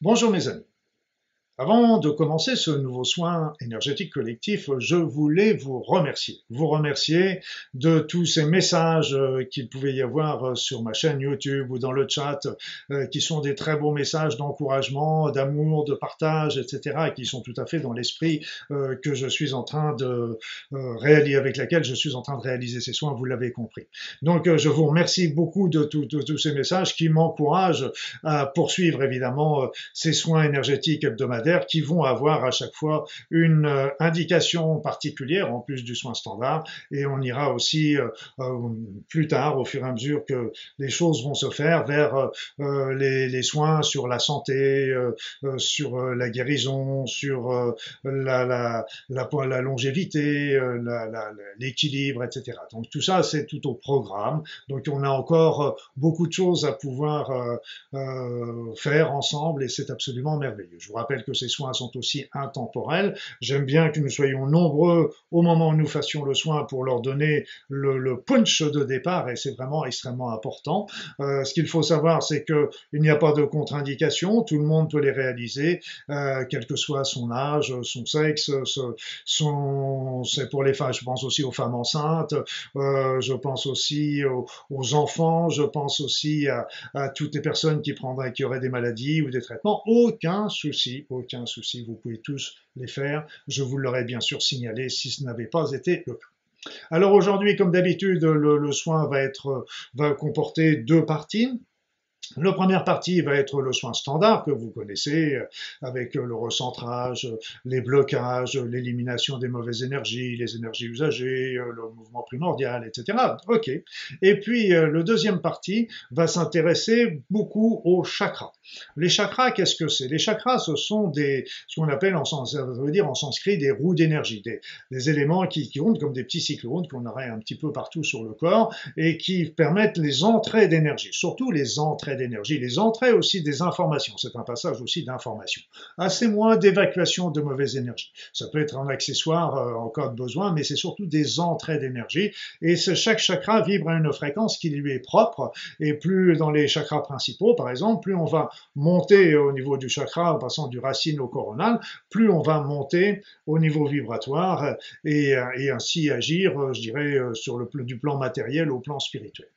Bonjour mes amis. Avant de commencer ce nouveau soin énergétique collectif, je voulais vous remercier. Vous remercier de tous ces messages euh, qu'il pouvait y avoir euh, sur ma chaîne YouTube ou dans le chat, euh, qui sont des très beaux messages d'encouragement, d'amour, de partage, etc., et qui sont tout à fait dans l'esprit que je suis en train de réaliser, avec laquelle je suis en train de réaliser ces soins, vous l'avez compris. Donc je vous remercie beaucoup de, tous ces messages qui m'encouragent à poursuivre évidemment ces soins énergétiques hebdomadaires qui vont avoir à chaque fois une euh, indication particulière en plus du soin standard et on ira aussi euh, euh, plus tard au fur et à mesure que les choses vont se faire vers les, soins sur la santé, sur la guérison, sur la, la, longévité, l'équilibre, etc. Donc tout ça c'est tout au programme. Donc on a encore beaucoup de choses à pouvoir faire ensemble et c'est absolument merveilleux. Je vous rappelle que ces soins sont aussi intemporels. J'aime bien que nous soyons nombreux au moment où nous fassions le soin pour leur donner le, punch de départ et c'est vraiment extrêmement important. Euh, ce qu'il faut savoir, c'est qu'il n'y a pas de contre-indication, tout le monde peut les réaliser, euh, quel que soit son âge, son sexe, c'est pour les femmes, je pense aussi aux femmes enceintes, euh, je pense aussi aux, enfants, je pense aussi à, à, toutes les personnes qui prendraient, qui auraient des maladies ou des traitements, aucun souci, aucun souci, vous pouvez tous les faire. Je vous l'aurais bien sûr signalé si ce n'avait pas été le cas. Alors aujourd'hui, comme d'habitude, le, soin être, va comporter deux parties. La première partie va être le soin standard que vous connaissez, euh, avec le recentrage, les blocages, l'élimination des mauvaises énergies, les énergies usagées, euh, le mouvement primordial, etc. Ok. Et puis, euh, le deuxième partie va s'intéresser beaucoup aux chakras. Les chakras, qu'est-ce que c'est? Les chakras, ce sont des, ce qu'on appelle en, ça veut dire en sanskrit des roues d'énergie, des, éléments qui, qui comme des petits cyclones qu'on aurait un petit peu partout sur le corps et qui permettent les entrées d'énergie, surtout les entrées d'énergie, les entrées aussi des informations. C'est un passage aussi d'information. Assez moins d'évacuation de mauvaises énergies. Ça peut être un accessoire euh, en cas de besoin, mais c'est surtout des entrées d'énergie. Et chaque chakra vibre à une fréquence qui lui est propre. Et plus dans les chakras principaux, par exemple, plus on va monter au niveau du chakra en passant du racine au coronal, plus on va monter au niveau vibratoire et, ainsi agir, je dirais, sur le du plan matériel au plan spirituel.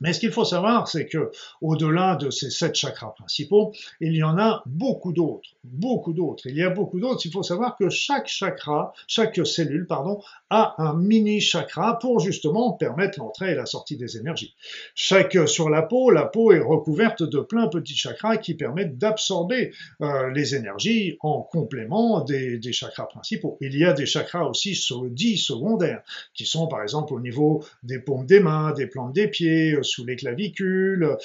Mais ce qu'il faut savoir, c'est que au-delà de ces sept chakras principaux, il y en a beaucoup d'autres, beaucoup d'autres. Il y a beaucoup d'autres. Il faut savoir que chaque chakra, chaque cellule, pardon, a un mini chakra pour justement permettre l'entrée et la sortie des énergies. Chaque sur la peau, la peau est recouverte de plein de petits chakras qui permettent d'absorber euh, les énergies en complément des, des, chakras principaux. Il y a des chakras aussi dits secondaires, qui sont par exemple au niveau des paumes des mains, des plantes des pieds sous les clavicules,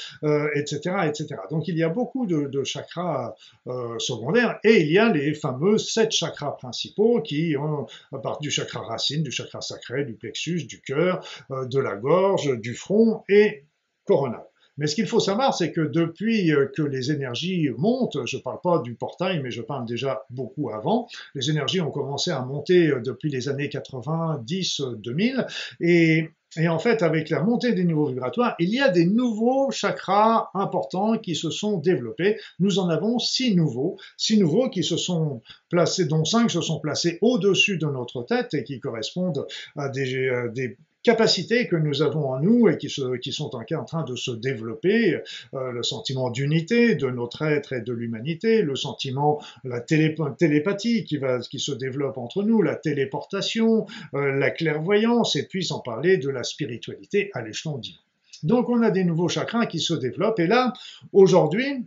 etc., euh, etc. Donc il y a beaucoup de, chakras euh, secondaires et il y a les fameux sept chakras principaux qui ont part du chakra racine, du chakra sacré, du plexus, du cœur, euh, de la gorge, du front et coronal. Mais ce qu'il faut savoir, c'est que depuis que les énergies montent, je ne parle pas du portail, mais je parle déjà beaucoup avant, les énergies ont commencé à monter depuis les années 90-2000, et et en fait, avec la montée des niveaux vibratoires, il y a des nouveaux chakras importants qui se sont développés. Nous en avons six nouveaux, six nouveaux qui se sont placés, dont cinq se sont placés au-dessus de notre tête et qui correspondent à des, euh, des capacités que nous avons en nous et qui, qui sont en, train de se développer, euh, le sentiment d'unité de notre être et de l'humanité, le sentiment, la télépathie qui, va, qui se développe entre nous, la téléportation, euh, la clairvoyance, et puis sans parler de la spiritualité à l'échelon divin. Donc on a des nouveaux chakras qui se développent, et là, aujourd'hui,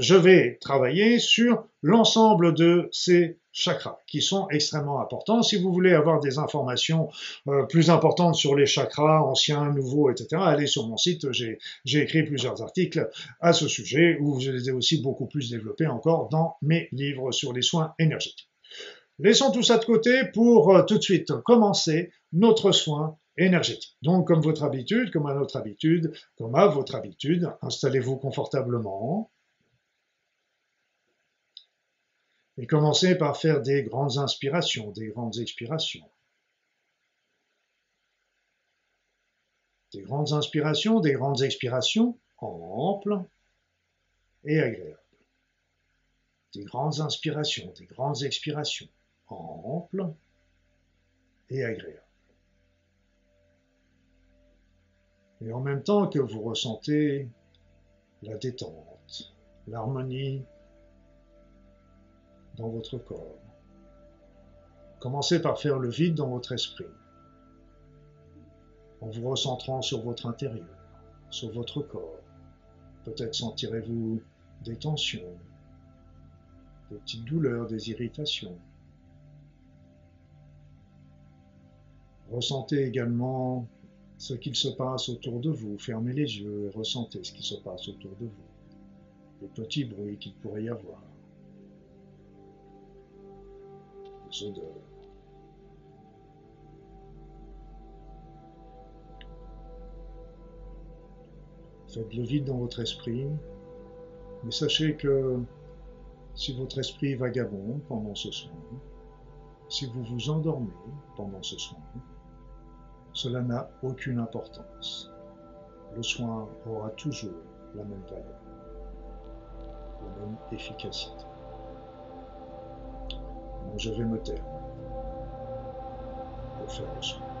je vais travailler sur l'ensemble de ces chakras qui sont extrêmement importants. Si vous voulez avoir des informations euh, plus importantes sur les chakras, anciens, nouveaux, etc., allez sur mon site. J'ai écrit plusieurs articles à ce sujet où je les ai aussi beaucoup plus développés encore dans mes livres sur les soins énergétiques. Laissons tout ça de côté pour euh, tout de suite commencer notre soin énergétique. Donc, comme votre habitude, comme à notre habitude, comme à votre habitude, installez-vous confortablement, et commencez par faire des grandes inspirations, des grandes expirations. Des grandes inspirations, des grandes expirations amples et agréables. des grandes inspirations, des grandes expirations, amples et agréables. Et en même temps que vous ressentez la détente, l'harmonie dans votre corps, commencez par faire le vide dans votre esprit, en vous recentrant sur votre intérieur, sur votre corps. Peut-être sentirez-vous des tensions, des petites douleurs, des irritations. Ressentez également ce qu'il se passe autour de vous. Fermez les yeux et ressentez ce qui se passe autour de vous. Les petits bruits qu'il pourrait y avoir. Faites le vide dans votre esprit, mais sachez que si votre esprit vagabonde pendant ce soin, si vous vous endormez pendant ce soin, cela n'a aucune importance. Le soin aura toujours la même valeur, la même efficacité. Je vais me taire pour faire le soin.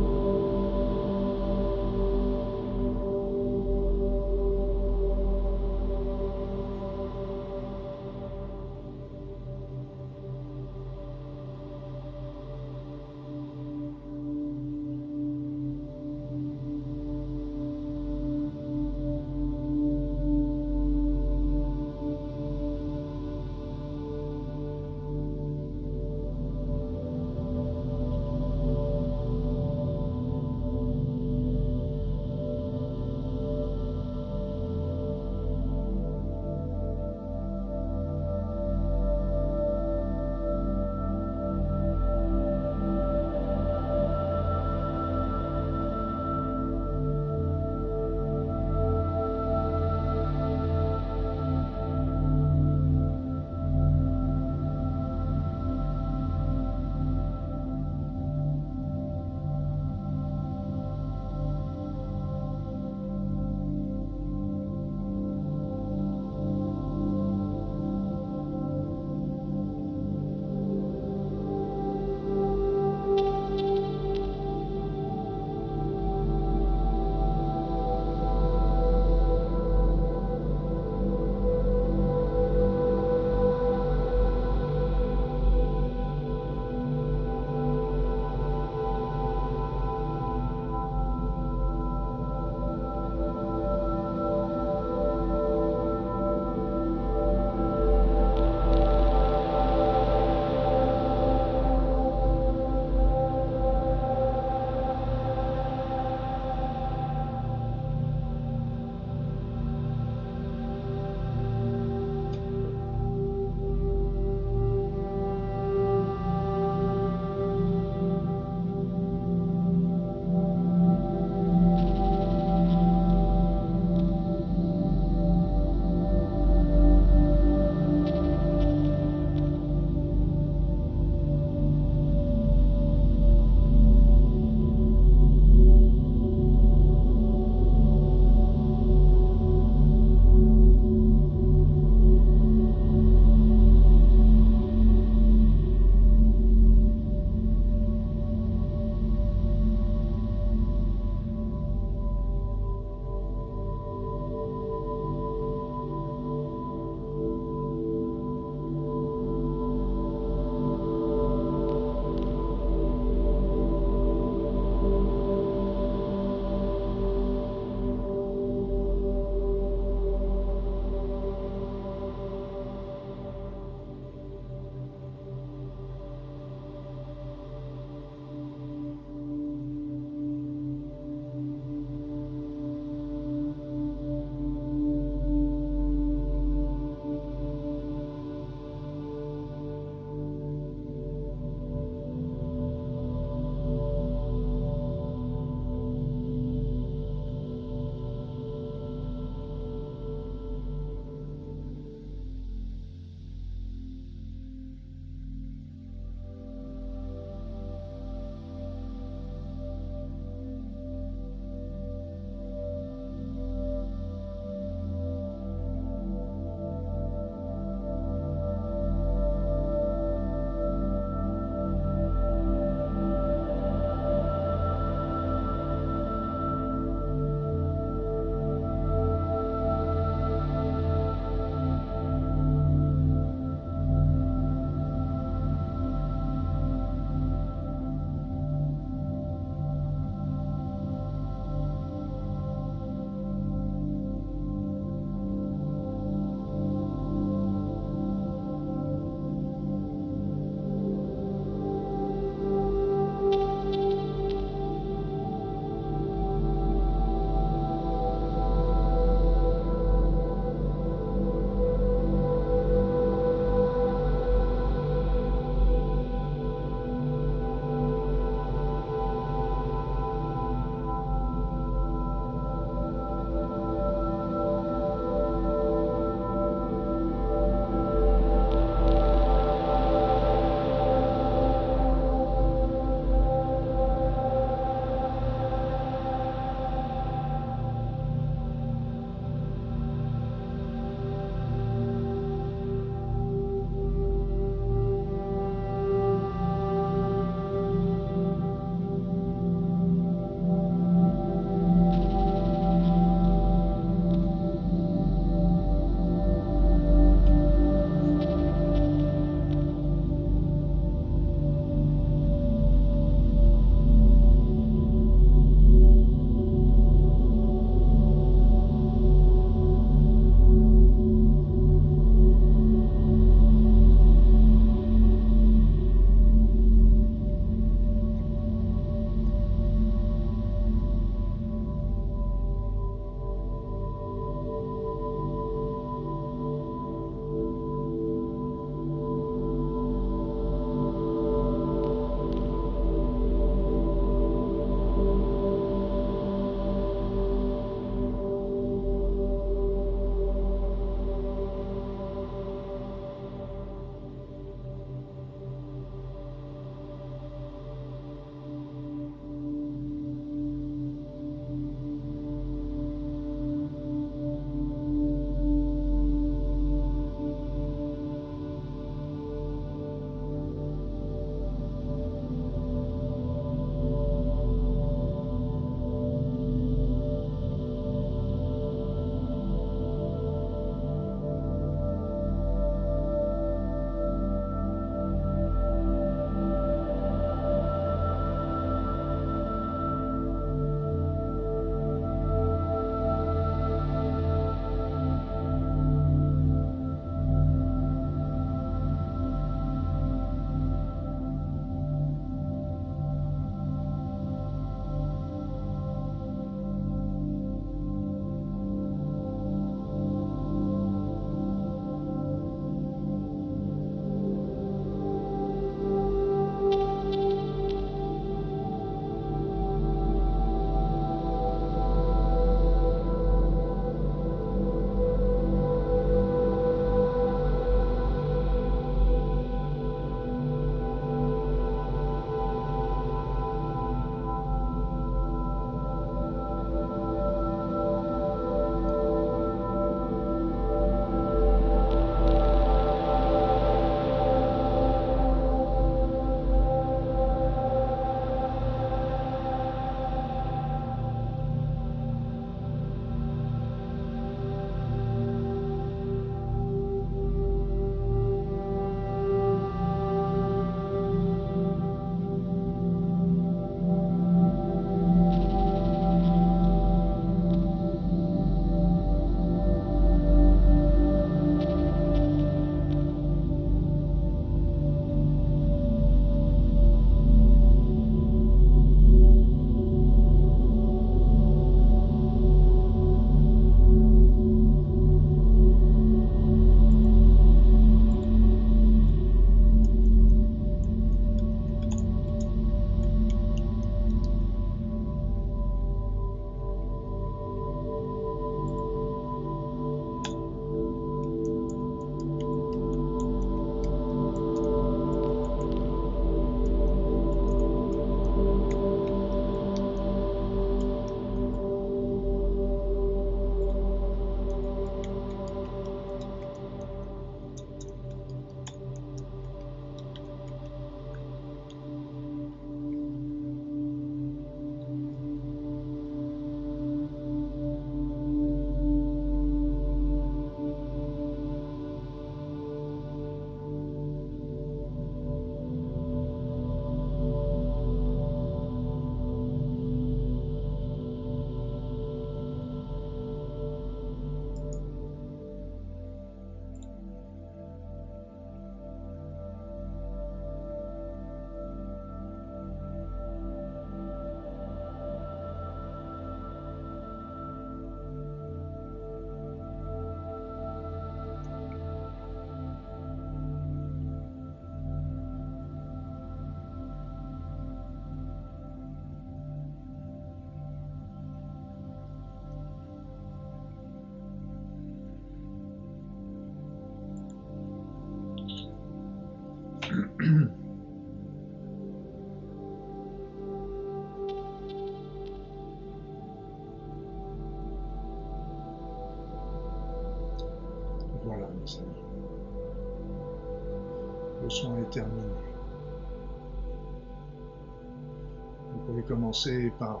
Vous pouvez commencer par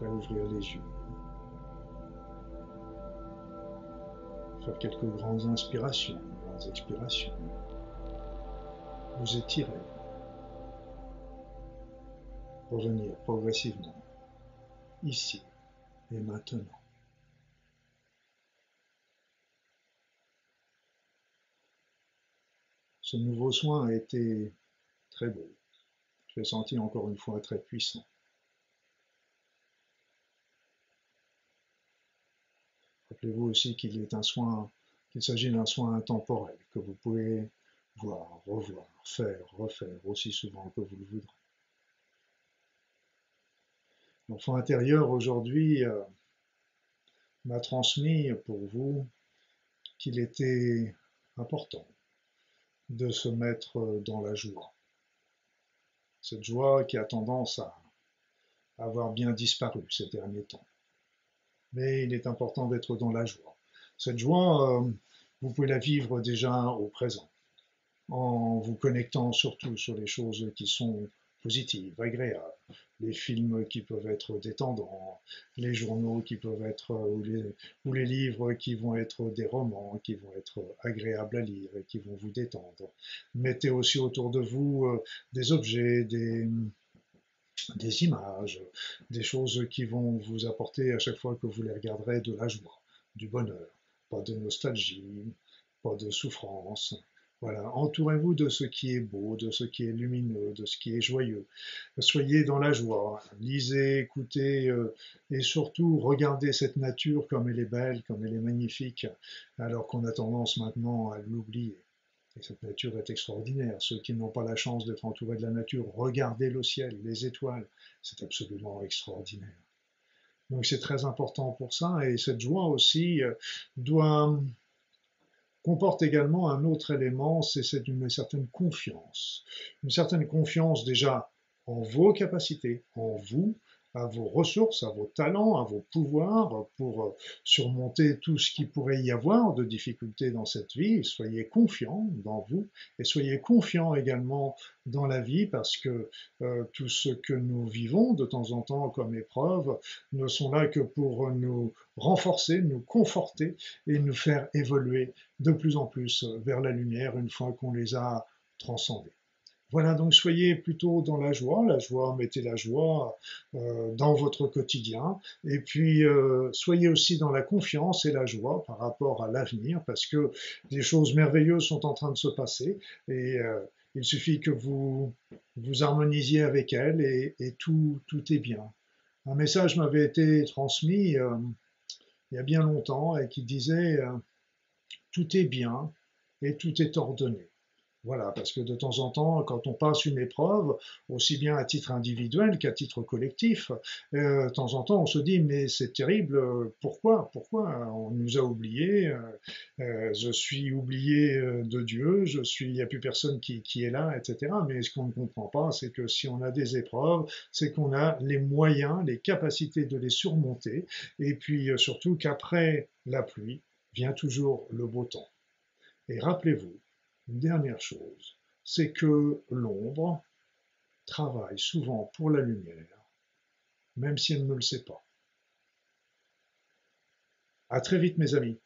euh, ouvrir les yeux. Faire quelques grandes inspirations, grandes expirations. Vous étirez. Revenir progressivement, ici et maintenant. Ce nouveau soin a été très beau. Je l'ai senti encore une fois très puissant. Rappelez-vous aussi qu'il est un soin, qu'il s'agit d'un soin intemporel que vous pouvez voir, revoir, faire, refaire aussi souvent que vous le voudrez. L'enfant intérieur aujourd'hui euh, m'a transmis pour vous qu'il était important de se mettre dans la joie. Cette joie qui a tendance à avoir bien disparu ces derniers temps. Mais il est important d'être dans la joie. Cette joie, euh, vous pouvez la vivre déjà au présent, en vous connectant surtout sur les choses qui sont positives, agréables, les films qui peuvent être détendants, les journaux qui peuvent être, ou les, ou les, livres qui vont être des romans, qui vont être agréables à lire et qui vont vous détendre. Mettez aussi autour de vous euh, des objets, des images, des choses qui vont vous apporter à chaque fois que vous les regarderez de la joie, du bonheur, pas de nostalgie, pas de souffrance, voilà, entourez-vous de ce qui est beau, de ce qui est lumineux, de ce qui est joyeux. Soyez dans la joie, lisez, écoutez euh, et surtout regardez cette nature comme elle est belle, comme elle est magnifique, alors qu'on a tendance maintenant à l'oublier. Et cette nature est extraordinaire. Ceux qui n'ont pas la chance d'être entourés de la nature, regardez le ciel, les étoiles, c'est absolument extraordinaire. Donc c'est très important pour ça et cette joie aussi euh, doit comporte également un autre élément, c'est une certaine confiance. Une certaine confiance déjà en vos capacités, en vous, à vos ressources, à vos talents, à vos pouvoirs pour euh, surmonter tout ce qui pourrait y avoir de difficultés dans cette vie. Soyez confiants dans vous et soyez confiants également dans la vie parce que euh, tout ce que nous vivons de temps en temps comme épreuves ne sont là que pour nous renforcer, nous conforter et nous faire évoluer de plus en plus vers la lumière une fois qu'on les a transcendés. Voilà, donc soyez plutôt dans la joie, la joie, mettez la joie euh, dans votre quotidien, et puis euh, soyez aussi dans la confiance et la joie par rapport à l'avenir, parce que des choses merveilleuses sont en train de se passer, et euh, il suffit que vous vous harmonisiez avec elles, et, tout, tout est bien. Un message m'avait été transmis il y a bien longtemps, et qui disait tout est bien et tout est ordonné. Voilà, parce que de temps en temps, quand on passe une épreuve, aussi bien à titre individuel qu'à titre collectif, euh, de temps en temps, on se dit mais c'est terrible, pourquoi, pourquoi on nous a oubliés, euh, euh, je suis oublié de Dieu, je suis, il n'y a plus personne qui, qui est là, etc. Mais ce qu'on ne comprend pas, c'est que si on a des épreuves, c'est qu'on a les moyens, les capacités de les surmonter, et puis surtout qu'après la pluie vient toujours le beau temps. Et rappelez-vous, une dernière chose, c'est que l'ombre travaille souvent pour la lumière, même si elle ne le sait pas. À très vite mes amis.